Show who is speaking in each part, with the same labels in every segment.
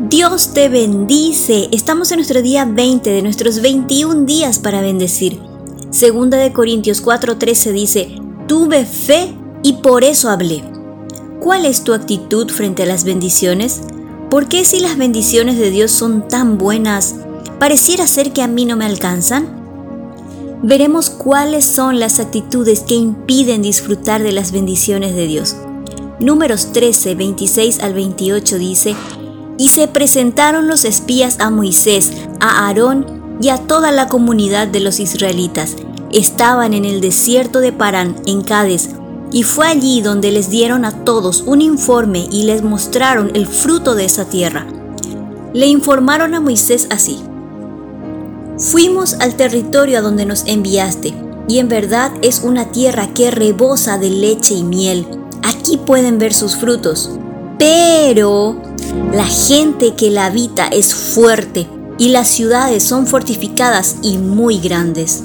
Speaker 1: Dios te bendice. Estamos en nuestro día 20 de nuestros 21 días para bendecir. Segunda de Corintios 4:13 dice, tuve fe y por eso hablé. ¿Cuál es tu actitud frente a las bendiciones? ¿Por qué si las bendiciones de Dios son tan buenas, pareciera ser que a mí no me alcanzan? Veremos cuáles son las actitudes que impiden disfrutar de las bendiciones de Dios. Números 13, 26 al 28 dice, y se presentaron los espías a Moisés, a Aarón y a toda la comunidad de los israelitas. Estaban en el desierto de Parán, en Cádiz, y fue allí donde les dieron a todos un informe y les mostraron el fruto de esa tierra. Le informaron a Moisés así. Fuimos al territorio a donde nos enviaste, y en verdad es una tierra que rebosa de leche y miel. Aquí pueden ver sus frutos. Pero la gente que la habita es fuerte y las ciudades son fortificadas y muy grandes.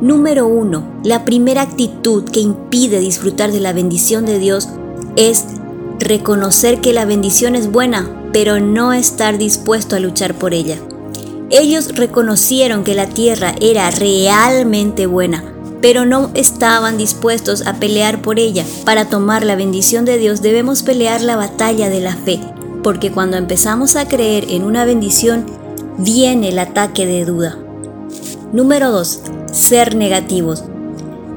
Speaker 1: Número 1. La primera actitud que impide disfrutar de la bendición de Dios es reconocer que la bendición es buena, pero no estar dispuesto a luchar por ella. Ellos reconocieron que la tierra era realmente buena, pero no estaban dispuestos a pelear por ella. Para tomar la bendición de Dios debemos pelear la batalla de la fe, porque cuando empezamos a creer en una bendición, viene el ataque de duda. Número 2. Ser negativos.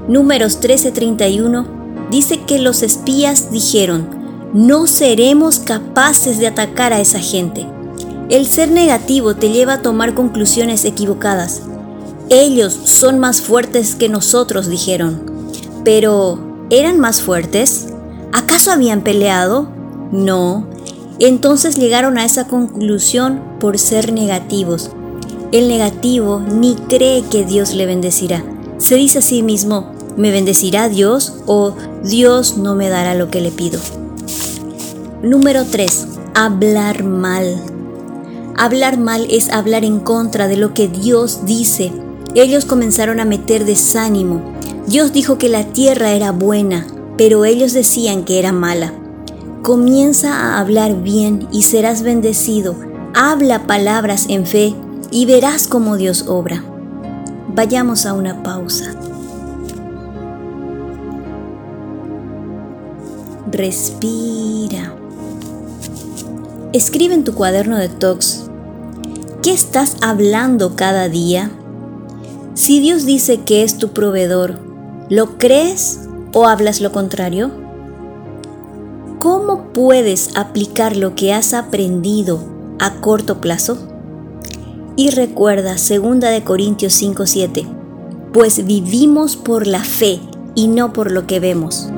Speaker 1: Números 13:31 dice que los espías dijeron, no seremos capaces de atacar a esa gente. El ser negativo te lleva a tomar conclusiones equivocadas. Ellos son más fuertes que nosotros, dijeron. Pero, ¿eran más fuertes? ¿Acaso habían peleado? No, entonces llegaron a esa conclusión por ser negativos. El negativo ni cree que Dios le bendecirá. Se dice a sí mismo, ¿me bendecirá Dios o Dios no me dará lo que le pido? Número 3. Hablar mal. Hablar mal es hablar en contra de lo que Dios dice. Ellos comenzaron a meter desánimo. Dios dijo que la tierra era buena, pero ellos decían que era mala. Comienza a hablar bien y serás bendecido. Habla palabras en fe y verás cómo Dios obra. Vayamos a una pausa. Respira. Escribe en tu cuaderno de talks. ¿Qué estás hablando cada día? Si Dios dice que es tu proveedor, ¿lo crees o hablas lo contrario? ¿Cómo puedes aplicar lo que has aprendido a corto plazo? Y recuerda 2 de Corintios 5:7, pues vivimos por la fe y no por lo que vemos.